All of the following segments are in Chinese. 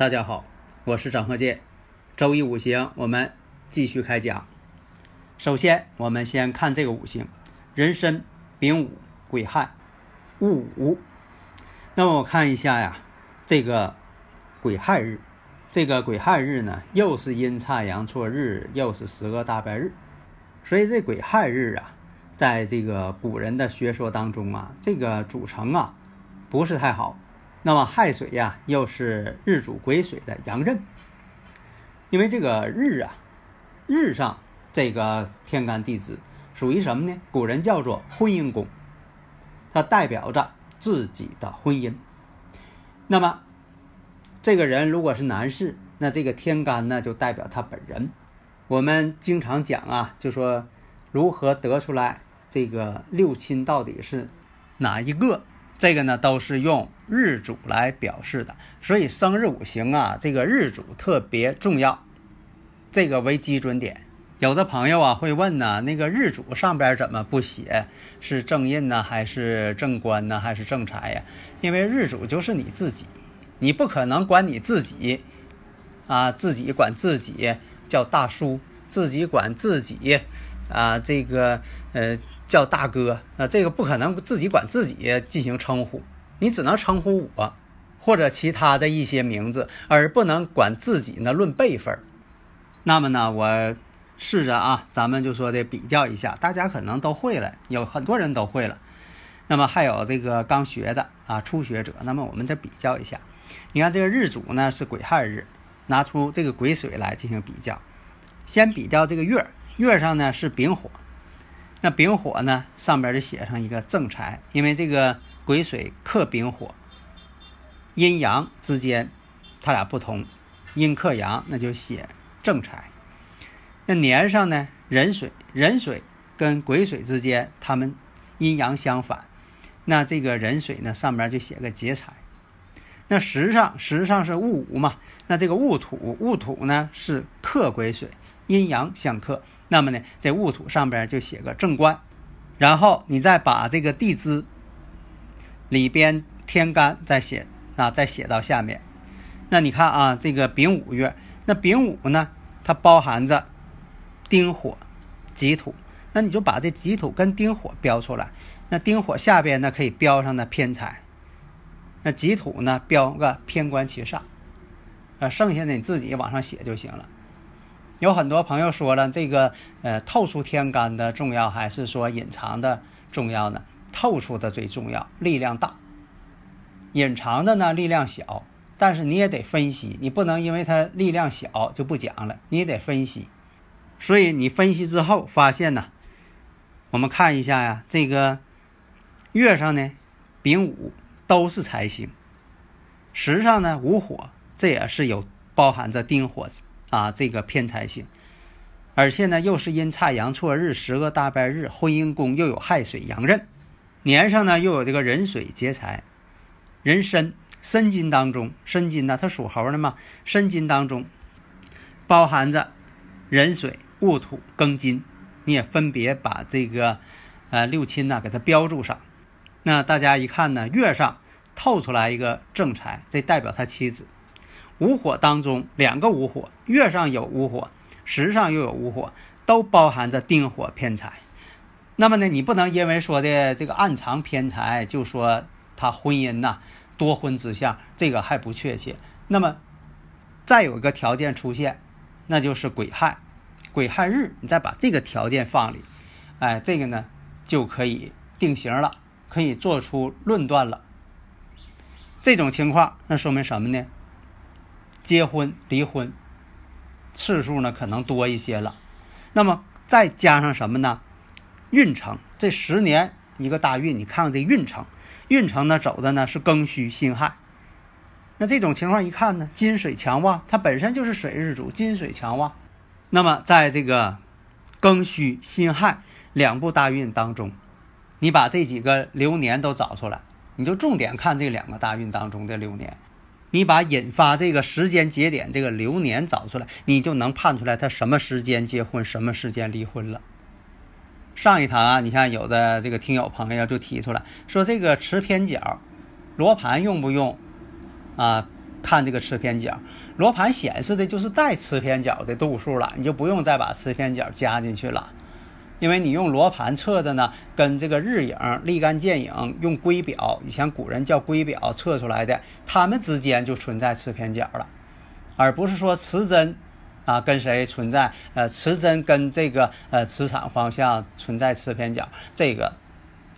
大家好，我是张鹤剑。周一五行，我们继续开讲。首先，我们先看这个五行：壬申、丙午、癸亥、戊午。那么我看一下呀，这个癸亥日，这个癸亥日呢，又是阴差阳错日，又是十个大败日。所以这癸亥日啊，在这个古人的学说当中啊，这个组成啊，不是太好。那么亥水呀，又是日主癸水的阳刃，因为这个日啊，日上这个天干地支属于什么呢？古人叫做婚姻宫，它代表着自己的婚姻。那么这个人如果是男士，那这个天干呢就代表他本人。我们经常讲啊，就说如何得出来这个六亲到底是哪一个？这个呢都是用日主来表示的，所以生日五行啊，这个日主特别重要，这个为基准点。有的朋友啊会问呢，那个日主上边怎么不写是正印呢，还是正官呢，还是正财呀？因为日主就是你自己，你不可能管你自己啊，自己管自己叫大叔，自己管自己啊，这个呃。叫大哥啊，这个不可能自己管自己进行称呼，你只能称呼我，或者其他的一些名字，而不能管自己呢论辈分。那么呢，我试着啊，咱们就说的比较一下，大家可能都会了，有很多人都会了。那么还有这个刚学的啊，初学者，那么我们再比较一下。你看这个日主呢是癸亥日，拿出这个癸水来进行比较。先比较这个月，月上呢是丙火。那丙火呢，上边就写上一个正财，因为这个癸水克丙火，阴阳之间它俩不同，阴克阳，那就写正财。那年上呢，壬水，壬水跟癸水之间，它们阴阳相反，那这个壬水呢，上边就写个劫财。那时上，时上是戊午嘛，那这个戊土，戊土呢是克癸水，阴阳相克。那么呢，在戊土上边就写个正官，然后你再把这个地支里边天干再写啊，再写到下面。那你看啊，这个丙午月，那丙午呢，它包含着丁火、己土，那你就把这己土跟丁火标出来。那丁火下边呢可以标上的偏财，那己土呢标个偏官其上，啊，剩下的你自己往上写就行了。有很多朋友说了，这个呃透出天干的重要还是说隐藏的重要呢？透出的最重要，力量大；隐藏的呢力量小。但是你也得分析，你不能因为它力量小就不讲了，你也得分析。所以你分析之后发现呢，我们看一下呀，这个月上呢丙午都是财星，时上呢午火，这也是有包含着丁火。啊，这个偏财星，而且呢又是阴差阳错日，十个大败日，婚姻宫又有亥水阳刃，年上呢又有这个壬水劫财，壬申申金当中，申金呢它属猴的嘛，申金当中包含着壬水戊土庚金，你也分别把这个呃六亲呢给它标注上，那大家一看呢，月上透出来一个正财，这代表他妻子。五火当中，两个五火，月上有五火，时上又有五火，都包含着丁火偏财。那么呢，你不能因为说的这个暗藏偏财，就说他婚姻呐多婚之相，这个还不确切。那么再有一个条件出现，那就是癸亥，癸亥日，你再把这个条件放里，哎，这个呢就可以定型了，可以做出论断了。这种情况，那说明什么呢？结婚、离婚，次数呢可能多一些了。那么再加上什么呢？运程，这十年一个大运，你看看这运程，运程呢走的呢是庚戌辛亥。那这种情况一看呢，金水强旺，它本身就是水日主，金水强旺。那么在这个庚戌辛亥两部大运当中，你把这几个流年都找出来，你就重点看这两个大运当中的流年，你把引发这个时间节点这个流年找出来，你就能判出来他什么时间结婚，什么时间离婚了。上一堂啊，你看有的这个听友朋友就提出来说，这个持偏角，罗盘用不用啊？看这个持偏角，罗盘显示的就是带持偏角的度数了，你就不用再把持偏角加进去了，因为你用罗盘测的呢，跟这个日影、立竿见影用龟表，以前古人叫龟表测出来的，它们之间就存在磁偏角了，而不是说磁针。啊，跟谁存在？呃，磁针跟这个呃磁场方向存在磁偏角，这个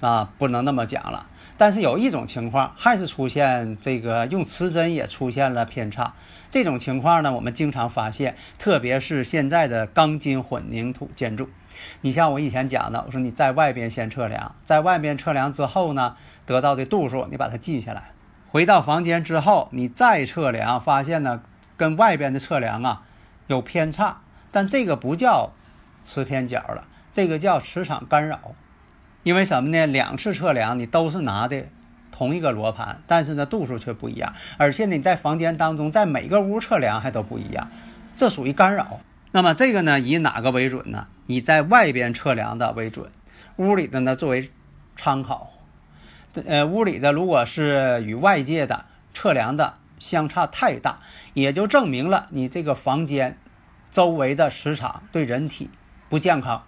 啊不能那么讲了。但是有一种情况还是出现这个用磁针也出现了偏差。这种情况呢，我们经常发现，特别是现在的钢筋混凝土建筑。你像我以前讲的，我说你在外边先测量，在外边测量之后呢，得到的度数你把它记下来，回到房间之后你再测量，发现呢跟外边的测量啊。有偏差，但这个不叫磁偏角了，这个叫磁场干扰。因为什么呢？两次测量你都是拿的同一个罗盘，但是呢度数却不一样，而且你在房间当中，在每个屋测量还都不一样，这属于干扰。那么这个呢，以哪个为准呢？以在外边测量的为准，屋里的呢作为参考。呃，屋里的如果是与外界的测量的相差太大，也就证明了你这个房间。周围的磁场对人体不健康，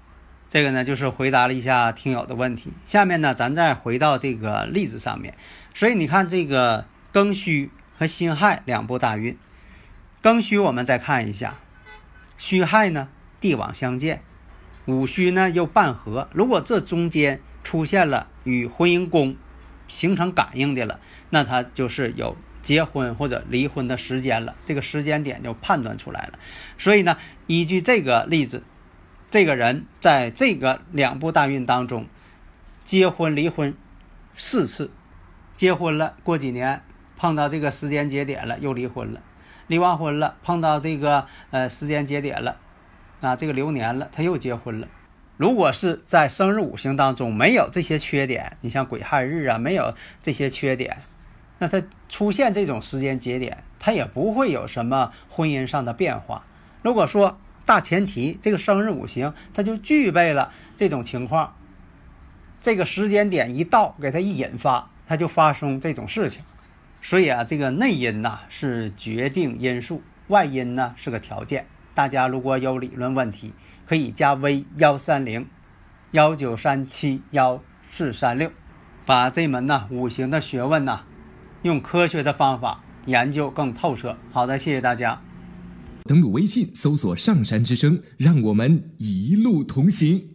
这个呢就是回答了一下听友的问题。下面呢，咱再回到这个例子上面。所以你看，这个庚戌和辛亥两部大运，庚戌我们再看一下，戌亥呢地网相见，午戌呢又半合。如果这中间出现了与婚姻宫形成感应的了，那它就是有。结婚或者离婚的时间了，这个时间点就判断出来了。所以呢，依据这个例子，这个人在这个两部大运当中，结婚离婚四次，结婚了过几年碰到这个时间节点了又离婚了，离完婚了碰到这个呃时间节点了，啊这个流年了他又结婚了。如果是在生日五行当中没有这些缺点，你像癸亥日啊没有这些缺点。那他出现这种时间节点，他也不会有什么婚姻上的变化。如果说大前提这个生日五行它就具备了这种情况，这个时间点一到，给它一引发，它就发生这种事情。所以啊，这个内因呐是决定因素，外因呢是个条件。大家如果有理论问题，可以加微幺三零幺九三七幺四三六，把这门呐五行的学问呐。用科学的方法研究更透彻。好的，谢谢大家。登录微信，搜索“上山之声”，让我们一路同行。